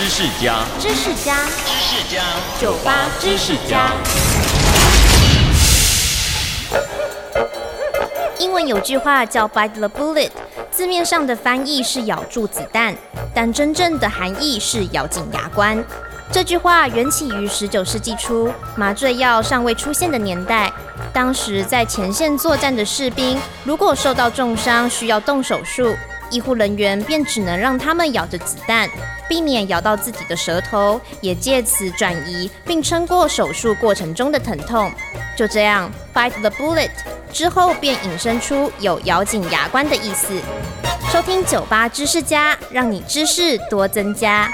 知识家，知识家，知识家，酒吧知识家。英文有句话叫 “bite the bullet”，字面上的翻译是咬住子弹，但真正的含义是咬紧牙关。这句话缘起于十九世纪初，麻醉药尚未出现的年代。当时在前线作战的士兵，如果受到重伤需要动手术，医护人员便只能让他们咬着子弹，避免咬到自己的舌头，也借此转移并撑过手术过程中的疼痛。就这样，bite the bullet 之后便引申出有咬紧牙关的意思。收听酒吧知识家，让你知识多增加。